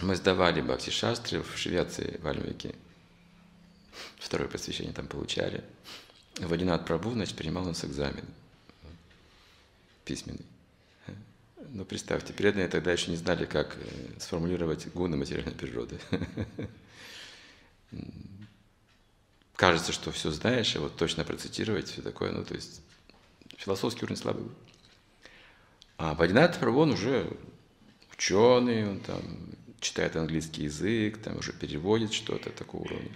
Мы сдавали Бхакти Шастры в Швеции, в Альмике. Второе посвящение там получали. Вадинат Прабhu, значит, принимал у нас экзамен письменный. Ну, представьте, преданные тогда еще не знали, как э, сформулировать гуны материальной природы. Кажется, что все знаешь, и вот точно процитировать, все такое, ну, то есть философский уровень слабый был. А Бадинат Прабhu, он уже ученый, он там читает английский язык, там уже переводит что-то такого уровня.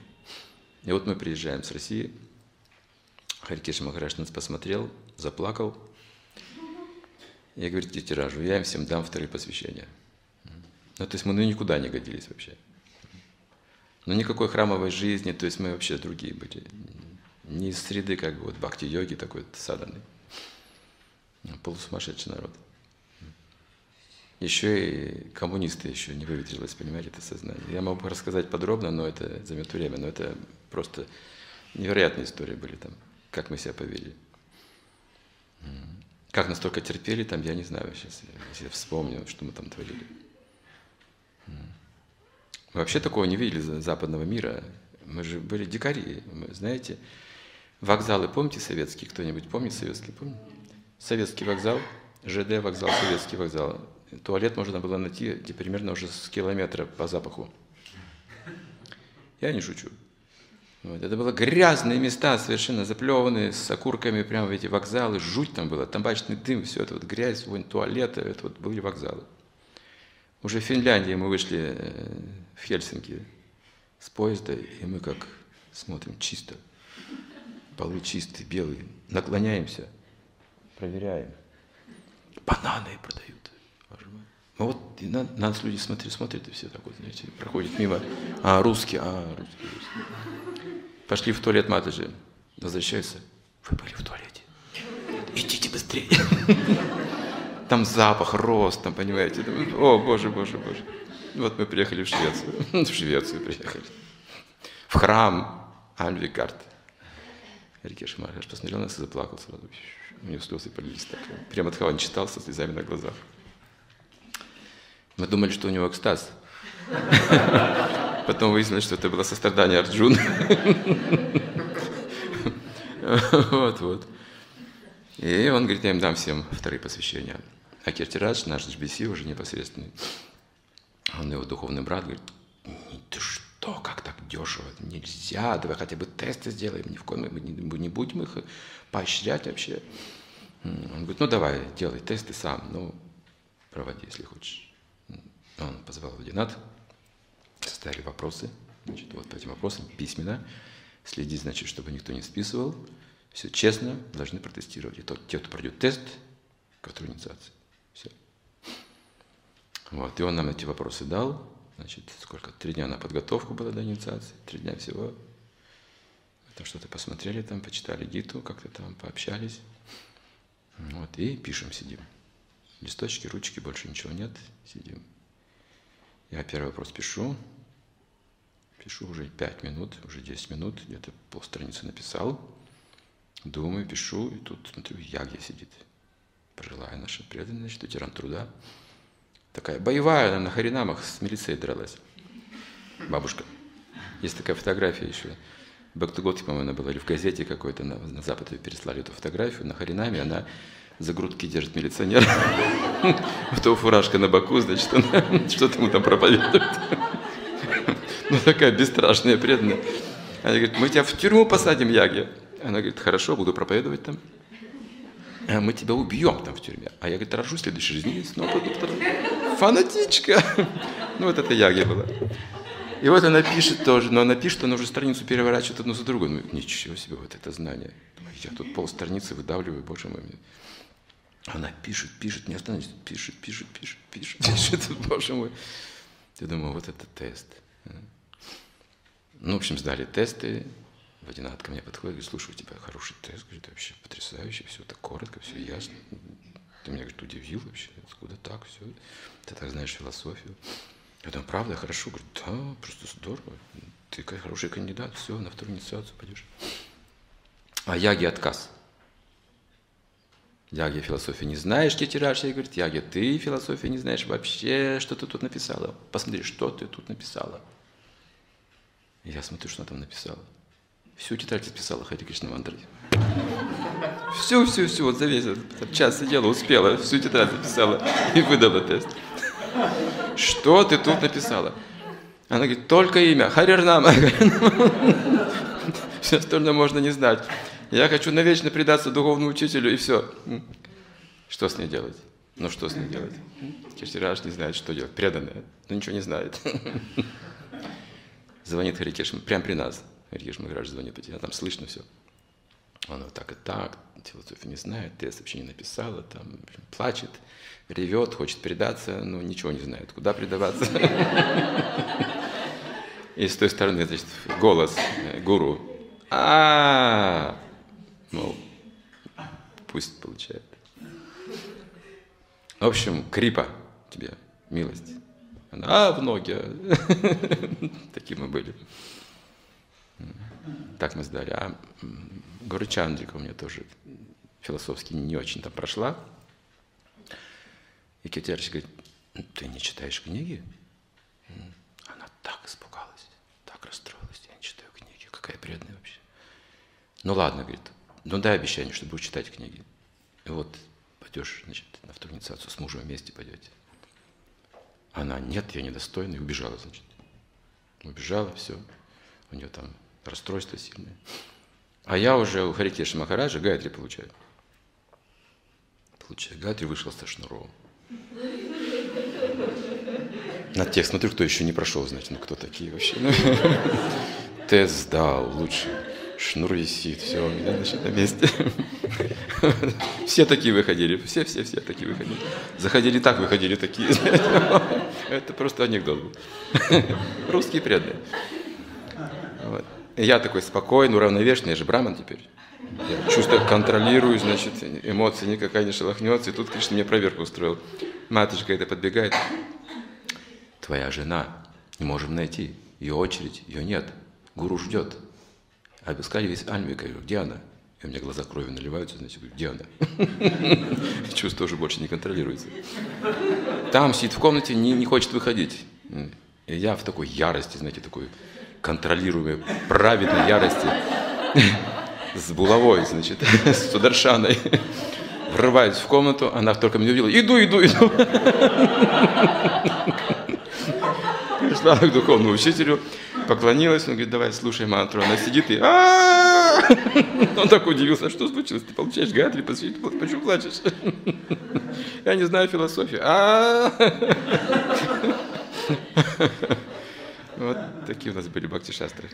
И вот мы приезжаем с России, Харикеш Махараш нас посмотрел, заплакал. Я говорю, тиражу, я им всем дам вторые посвящения. Ну, то есть мы ну, никуда не годились вообще. Ну, никакой храмовой жизни, то есть мы вообще другие были. Не из среды, как бы, вот бхакти-йоги такой саданный. Полусумасшедший народ. Еще и коммунисты еще не выветрилось, понимаете, это сознание. Я могу рассказать подробно, но это займет время, но это просто невероятные истории были там, как мы себя повели. Как настолько терпели там, я не знаю сейчас, я вспомню, что мы там творили. Мы вообще такого не видели западного мира. Мы же были дикари, мы, знаете. Вокзалы, помните советские? Кто-нибудь помнит советский? Помните? Советский вокзал, ЖД вокзал, советский вокзал. Туалет можно было найти где примерно уже с километра по запаху. Я не шучу. Вот. Это были грязные места, совершенно заплеванные, с окурками, прямо в эти вокзалы, жуть там было, табачный дым, все это вот грязь, вонь туалета, это вот были вокзалы. Уже в Финляндии мы вышли э, в Хельсинки с поезда, и мы как смотрим чисто, полы чистые, белые, наклоняемся, проверяем. Бананы продают. Ну вот на, на нас люди смотрят, смотрят, и все так вот, знаете, проходят мимо. А, русские, а, русские, русские. Пошли в туалет Матаджи. Возвращаются. Вы были в туалете. Идите быстрее. Там запах, рост, там, понимаете. О, боже, боже, боже. Вот мы приехали в Швецию. В Швецию приехали. В храм Альвигард. Рикеш Мархаш посмотрел на нас и заплакал сразу. У него слезы полились так. Прямо от читал со слезами на глазах. Мы думали, что у него экстаз. Потом выяснилось, что это было сострадание Арджуна. Вот, вот. И он говорит, я им дам всем вторые посвящения. А Киртирадж, наш HBC, уже непосредственный, он его духовный брат, говорит, ты что, как так дешево, нельзя, давай хотя бы тесты сделаем, ни в коем мы не будем их поощрять вообще. Он говорит, ну давай, делай тесты сам, ну проводи, если хочешь. Позвал Вадинат, составили вопросы, значит, вот по этим вопросам письменно, следить, значит, чтобы никто не списывал, все честно должны протестировать. И тот, те, кто пройдет тест, который инициации. Все. Вот, и он нам эти вопросы дал, значит, сколько, три дня на подготовку было до инициации, три дня всего. Там что-то посмотрели, там почитали гиту, как-то там пообщались. Вот, и пишем, сидим. Листочки, ручки, больше ничего нет, сидим. Я первый вопрос пишу, пишу уже 5 минут, уже 10 минут, где-то полстраницы написал, думаю, пишу, и тут смотрю, Ягья сидит, пожилая наша преданная, значит, ветеран труда, такая боевая, она на харинамах с милицией дралась, бабушка. Есть такая фотография еще, Бактуготки, по-моему, была, или в газете какой-то, на, на Запад переслали эту фотографию, на Харинаме она за грудки держит милиционер. В то фуражка на боку, значит, она что-то ему там проповедует. Ну, такая бесстрашная, преданная. Она говорит, мы тебя в тюрьму посадим, Яги. Она говорит, хорошо, буду проповедовать там. А мы тебя убьем там в тюрьме. А я, говорит, рожу в следующей жизни, снова пойду Фанатичка. Ну, вот это Яги была. И вот она пишет тоже, но она пишет, она уже страницу переворачивает одну за другой. Ну, ничего себе, вот это знание. Я тут пол страницы выдавливаю, боже мой. Она пишет, пишет, не остановится, пишет, пишет, пишет, пишет, пишет, боже мой. Я думаю, вот это тест. Ну, в общем, сдали тесты. Водинат ко мне подходит, говорит, слушай, у тебя хороший тест, говорит, вообще потрясающе, все так коротко, все ясно. Ты меня, говорит, удивил вообще, откуда так, все. Ты так знаешь философию. Я думаю, правда, хорошо? Говорит, да, просто здорово. Ты хороший кандидат, все, на вторую инициацию пойдешь. А яги отказ. Яги философии не знаешь, Кетираши говорит, Яги, ты философии не знаешь вообще, что ты тут написала. Посмотри, что ты тут написала. Я смотрю, что она там написала. Всю тетрадь списала Хари Кришна Мантри. Всю, всю, всю, вот за весь этот час сидела, успела, всю тетрадь записала и выдала тест. Что ты тут написала? Она говорит, только имя, Харирнама. Все остальное можно не знать. Я хочу навечно предаться духовному учителю, и все. Что с ней делать? Ну что с ней делать? Кешираш не знает, что делать. Преданная, но ничего не знает. Звонит Харикеш, прямо при нас. Харикеш Махарадж звонит, а там слышно все. Он вот так и так, философию не знает, тест вообще не написала, там плачет, ревет, хочет предаться, но ничего не знает, куда предаваться. И с той стороны, значит, голос э, гуру. А, мол, пусть получает. В общем, крипа тебе, милость. Она, а, в ноги. Такие мы были. Так мы сдали. А Гуручандрика у меня тоже философски не очень там прошла. И Кетярич говорит, ты не читаешь книги? Она так испугалась, так расстроилась, я не читаю книги, какая преданная вообще. Ну ладно, говорит, ну дай обещание, что будешь читать книги. И вот пойдешь, значит, на вторую с мужем вместе пойдете. Она, нет, я недостойна, и убежала, значит. Убежала, все. У нее там расстройство сильное. А я уже у Харикеша Махараджа Гайатри получаю. Получаю. Гайатри вышел со Шнуровым. На тех смотрю, кто еще не прошел, значит, ну кто такие вообще. Ну, тест сдал, лучше. Шнур висит, все, у меня, значит, на месте. Все такие выходили, все, все, все такие выходили. Заходили так, выходили такие. Это просто анекдот был. Русские преданные. Вот. Я такой спокойный, уравновешенный, я же браман теперь. Я чувство контролирую, значит, эмоции никакая не шелохнется. И тут Кришна мне проверку устроил. Матушка это подбегает. Твоя жена, не можем найти. Ее очередь, ее нет. Гуру ждет. Обыскали весь Альмик, я говорю, где она? И у меня глаза кровью наливаются, значит, говорю, где она? Чувство уже больше не контролируется. Там сидит в комнате, не, не хочет выходить. И я в такой ярости, знаете, такой контролируемой, праведной ярости, с булавой, значит, с Сударшаной, врываюсь в комнату, она только меня увидела, иду, иду, иду. Пришла к духовному учителю, поклонилась, он говорит, давай, слушай мантру. Она сидит и Он так удивился, что случилось? Ты получаешь гатри, почему плачешь? Я не знаю философию. Вот такие у нас были бхакти-шастры.